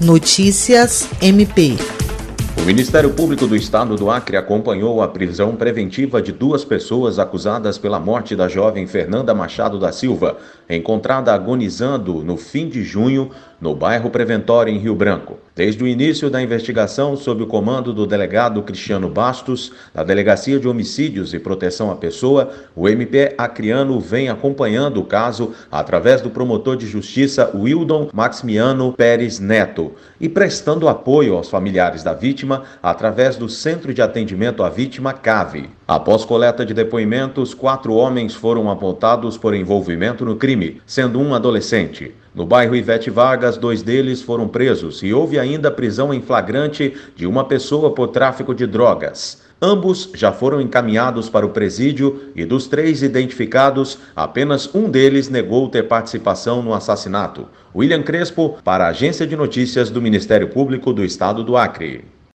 Notícias MP. O Ministério Público do Estado do Acre acompanhou a prisão preventiva de duas pessoas acusadas pela morte da jovem Fernanda Machado da Silva, encontrada agonizando no fim de junho no bairro Preventório, em Rio Branco. Desde o início da investigação, sob o comando do delegado Cristiano Bastos, da Delegacia de Homicídios e Proteção à Pessoa, o MP Acreano vem acompanhando o caso através do promotor de justiça Wildon Maximiano Pérez Neto e prestando apoio aos familiares da vítima através do Centro de Atendimento à Vítima CAVE. Após coleta de depoimentos, quatro homens foram apontados por envolvimento no crime, sendo um adolescente. No bairro Ivete Vargas, dois deles foram presos e houve ainda prisão em flagrante de uma pessoa por tráfico de drogas. Ambos já foram encaminhados para o presídio e dos três identificados, apenas um deles negou ter participação no assassinato. William Crespo, para a Agência de Notícias do Ministério Público do Estado do Acre.